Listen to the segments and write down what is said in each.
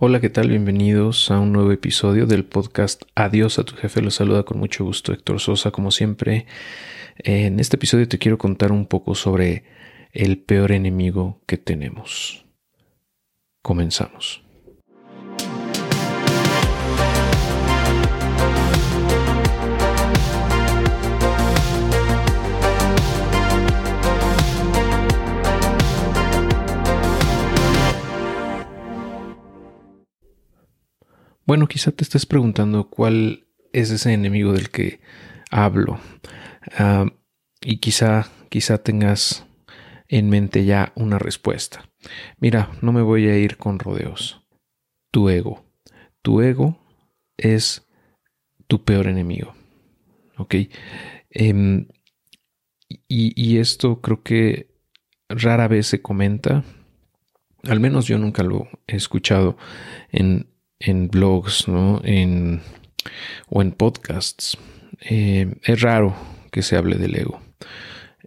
Hola, ¿qué tal? Bienvenidos a un nuevo episodio del podcast Adiós a tu jefe. Los saluda con mucho gusto Héctor Sosa, como siempre. En este episodio te quiero contar un poco sobre el peor enemigo que tenemos. Comenzamos. Bueno, quizá te estés preguntando cuál es ese enemigo del que hablo. Ah, y quizá, quizá tengas en mente ya una respuesta. Mira, no me voy a ir con rodeos. Tu ego. Tu ego es tu peor enemigo. ¿Ok? Em, y, y esto creo que rara vez se comenta. Al menos yo nunca lo he escuchado en, en blogs ¿no? en, o en podcasts. Eh, es raro que se hable del ego.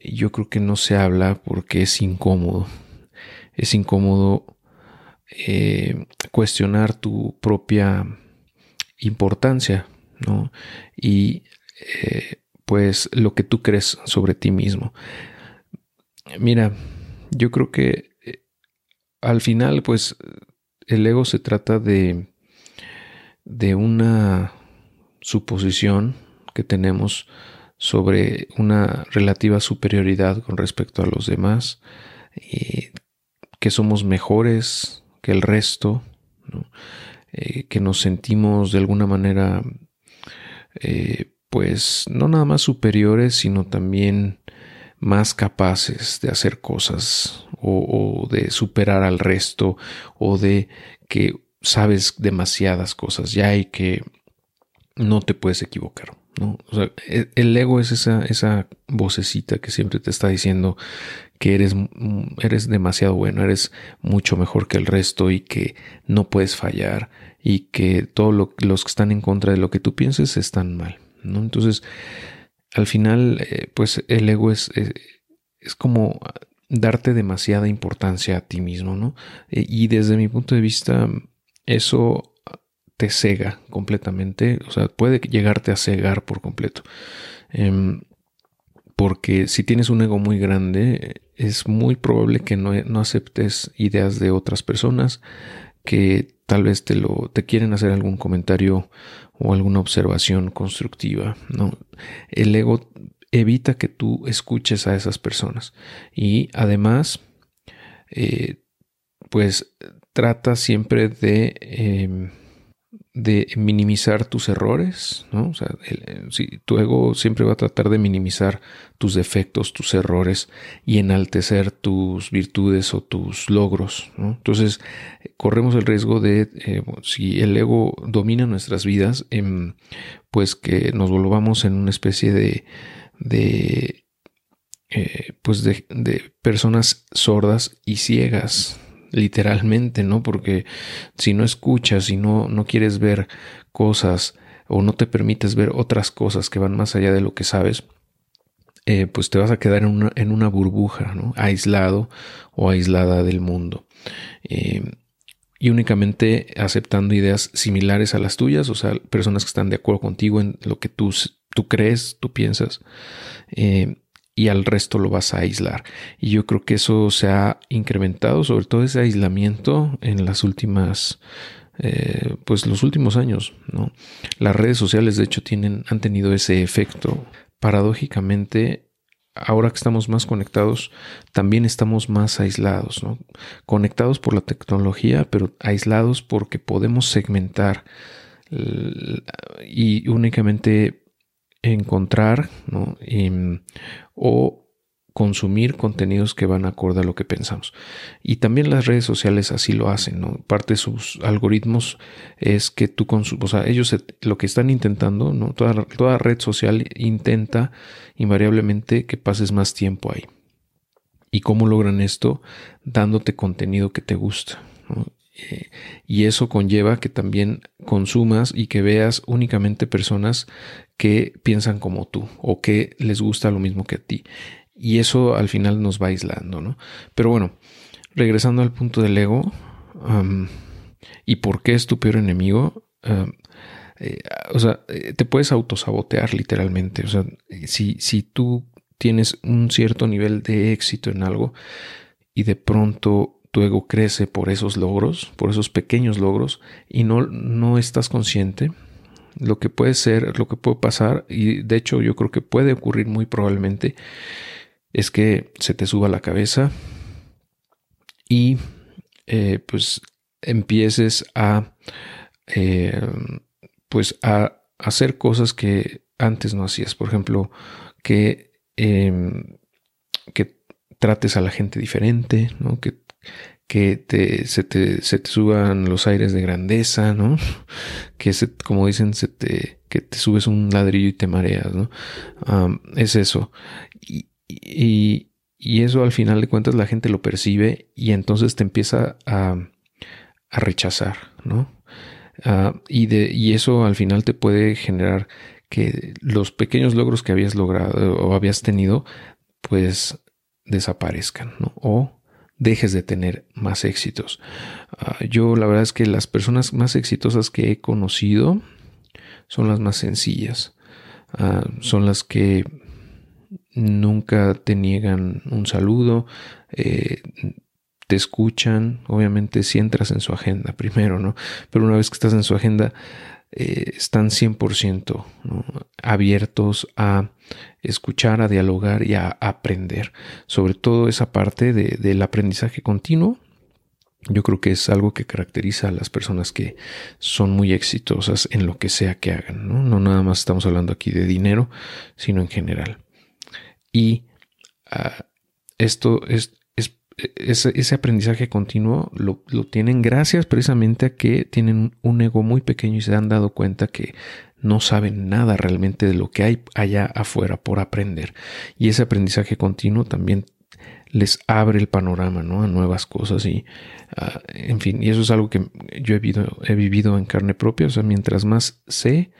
Yo creo que no se habla porque es incómodo. Es incómodo eh, cuestionar tu propia importancia, ¿no? Y eh, pues lo que tú crees sobre ti mismo. Mira, yo creo que al final, pues, el ego se trata de de una suposición que tenemos sobre una relativa superioridad con respecto a los demás, y que somos mejores que el resto, eh, que nos sentimos de alguna manera, eh, pues no nada más superiores, sino también más capaces de hacer cosas o de superar al resto o de que sabes demasiadas cosas ya y que no te puedes equivocar. ¿no? E, el ego es esa, esa vocecita que siempre te está diciendo que eres, eres demasiado bueno, eres mucho mejor que el resto y que no puedes fallar y que todos los que están en contra de lo que tú pienses están mal. ¿no? Entonces, al final, eh, pues el ego es, es, es, como darte demasiada importancia a ti mismo, ¿no? E, y desde mi punto de vista, eso te cega completamente, o sea, puede llegarte a cegar por completo. Em, porque si tienes un ego muy grande, es muy probable que no, no, aceptes ideas de otras personas que tal vez te lo te quieren hacer algún comentario o alguna observación constructiva. ¿no? El ego evita que tú escuches a esas personas y además, eh, pues trata siempre de, em, de minimizar tus errores, ¿no? O sea, si, tu ego siempre va a tratar de minimizar tus defectos, tus errores y enaltecer tus virtudes o tus logros, ¿no? Entonces, corremos el riesgo de, eh, si el ego domina nuestras vidas, em, pues que nos volvamos en una especie de, de eh, pues de personas sordas y ciegas, literalmente, ¿no? Porque si no escuchas y no, no quieres ver cosas o no te permites ver otras cosas que van más allá de lo que sabes, eh, pues te vas a quedar en una, en una, burbuja, ¿no? Aislado o aislada del mundo. Eh, y únicamente aceptando ideas similares a las tuyas, o sea, personas que están de acuerdo contigo en lo que tú, tú crees, tú piensas. Eh, y al resto lo vas a aislar. Y yo creo que eso se ha incrementado, sobre todo ese aislamiento en las últimas, eh, pues los últimos años, ¿no? Las redes sociales, de hecho, tienen, han tenido ese efecto. Paradójicamente, ahora que estamos más conectados, también estamos más aislados, ¿no? Conectados por la tecnología, pero aislados porque podemos segmentar y únicamente encontrar o consumir contenidos que van acorde a lo que pensamos. Y también las redes sociales así lo hacen, ¿no? Parte de sus algoritmos es que tú consumas, o sea, ellos lo que están intentando, toda red social intenta invariablemente que pases más tiempo ahí. ¿Y cómo logran esto? Dándote contenido que te gusta. Eh, y eso conlleva que también consumas y que veas únicamente personas que piensan como tú o que les gusta lo mismo que a ti. Y eso al final nos va aislando, ¿no? Pero bueno, regresando al punto del ego, ¿Y por qué es tu peor enemigo? Eh, o sea, eh, te puedes autosabotear literalmente. O sea, si, si tú tienes un cierto nivel de éxito en algo y de pronto tu ego crece por esos logros, por esos pequeños logros, y no, no estás consciente, lo que puede ser, lo que puede pasar, y de hecho yo creo que puede ocurrir muy probablemente, es que se te suba la cabeza y eh, pues empieces a pues a hacer cosas que antes no hacías. Por ejemplo, que, em, que trates a la gente diferente, ¿no? Que, que te, se, te, se, te, suban los aires de grandeza, ¿no? Que se, como dicen, se te, que te subes un ladrillo y te mareas, ¿no? es eso. Y, y, y, eso al final de cuentas la gente lo percibe y entonces te empieza a, a rechazar, ¿no? Ah, y, de, y eso al final te puede generar que los pequeños logros que habías logrado o habías tenido, pues desaparezcan, ¿no? O dejes de tener más éxitos. Ah, yo la verdad es que las personas más exitosas que he conocido son las más sencillas. Ah, son las que nunca te niegan un saludo, eh, te escuchan, obviamente si entras en su agenda primero, ¿no? Pero una vez que estás en su agenda, eh, están 100% abiertos a escuchar, a dialogar y a aprender. Sobre todo esa parte del aprendizaje continuo. Yo creo que es algo que caracteriza a las personas que son muy exitosas en lo que sea que hagan. No, no nada más estamos hablando aquí de dinero, sino en general. Y ah, esto es, ese, aprendizaje continuo lo, tienen gracias precisamente a que tienen un ego muy pequeño y se han dado cuenta que no saben nada realmente de lo que hay allá afuera por aprender. Y ese aprendizaje continuo también les abre el panorama ¿no? a nuevas cosas y ah, en fin, y eso es algo que yo he vivido, he vivido en carne propia, o sea, mientras más sé,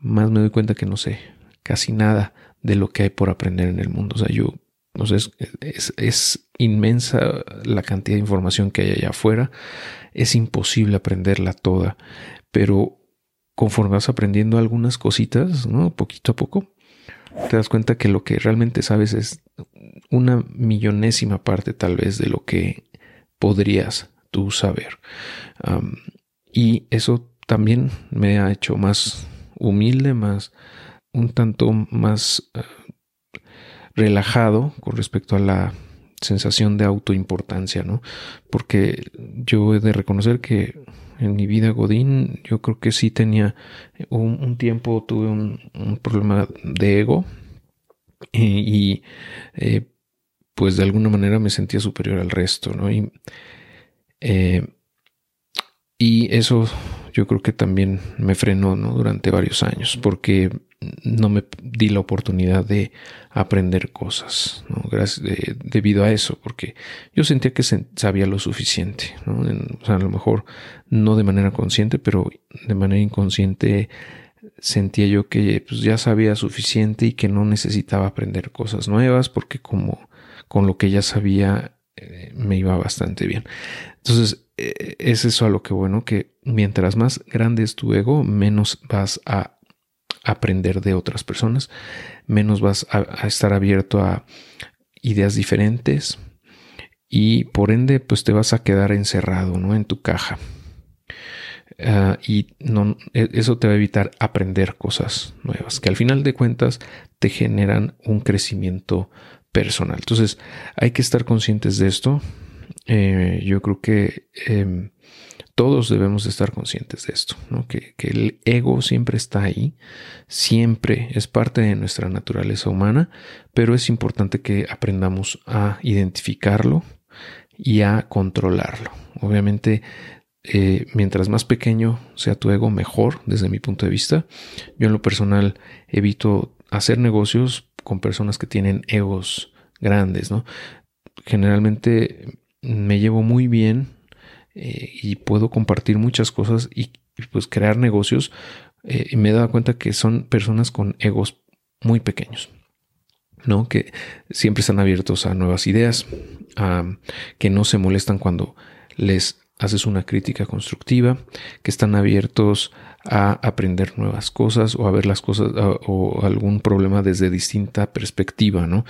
más me doy cuenta que no sé casi nada de lo que hay por aprender en el mundo. O sea, yo es, es, inmensa la cantidad de información que hay allá afuera. Es imposible aprenderla toda, pero conforme vas aprendiendo algunas cositas, ¿no? Poquito a poco, te das cuenta que lo que realmente sabes es una millonésima parte tal vez de lo que podrías tú saber. y eso también me ha hecho más humilde, más un tanto más ah, relajado con respecto a la sensación de autoimportancia, ¿no? Porque yo he de reconocer que en mi vida Godín yo creo que sí tenía un, tiempo tuve un, problema de ego y, eh, pues de alguna manera me sentía superior al resto, ¿no? Y, eh, y eso yo creo que también me frenó ¿no? durante varios años porque no me di la oportunidad de aprender cosas. Gracias, debido a eso, porque yo sentía que sabía lo suficiente, ¿no? o sea, a lo mejor no de manera consciente, pero de manera inconsciente sentía yo que pues, ya sabía suficiente y que no necesitaba aprender cosas nuevas, porque como con lo que ya sabía eh, me iba bastante bien. Entonces, eh, es eso a lo que bueno, que mientras más grande es tu ego, menos vas a aprender de otras personas, menos vas a, estar abierto a ideas diferentes y por ende pues te vas a quedar encerrado ¿no? en tu caja. Ah, y no, e, eso te va a evitar aprender cosas nuevas que al final de cuentas te generan un crecimiento personal. Entonces hay que estar conscientes de esto. Eh, yo creo que em, todos debemos estar conscientes de esto, que, el ego siempre está ahí, siempre es parte de nuestra naturaleza humana, pero es importante que aprendamos a identificarlo y a controlarlo. Obviamente, eh, mientras más pequeño sea tu ego, mejor desde mi punto de vista. Yo en lo personal evito hacer negocios con personas que tienen egos grandes, ¿no? Generalmente me llevo muy bien eh, y puedo compartir muchas cosas y, pues crear negocios. Eh, y me he dado cuenta que son personas con egos muy pequeños. ¿no? Que siempre están abiertos a nuevas ideas, que no se molestan cuando les haces una crítica constructiva, que están abiertos a aprender nuevas cosas o a ver las cosas o, algún problema desde distinta perspectiva, ¿no?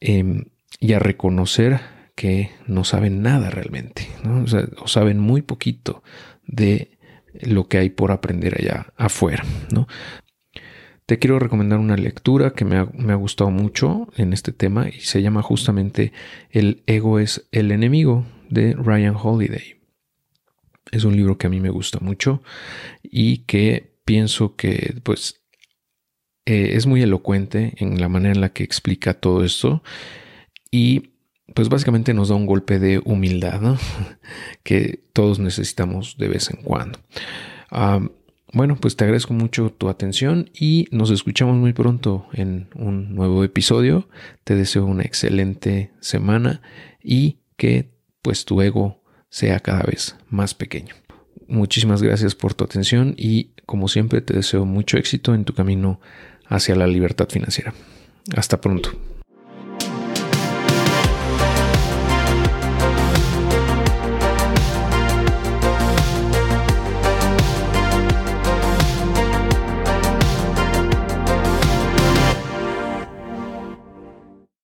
Em, y a reconocer que no saben nada realmente, ¿no? O, saben muy poquito de lo que hay por aprender allá afuera, ¿no? Te quiero recomendar una lectura que me ha, me ha, gustado mucho en este tema y se llama justamente El ego es el enemigo de Ryan Holiday. Es un libro que a mí me gusta mucho y que pienso que pues eh, es muy elocuente en la manera en la que explica todo esto y pues básicamente nos da un golpe de humildad que todos necesitamos de vez en cuando. bueno, pues te agradezco mucho tu atención y nos escuchamos muy pronto en un nuevo episodio. Te deseo una excelente semana y que pues tu ego sea cada vez más pequeño. Muchísimas gracias por tu atención y como siempre te deseo mucho éxito en tu camino hacia la libertad financiera. Hasta pronto.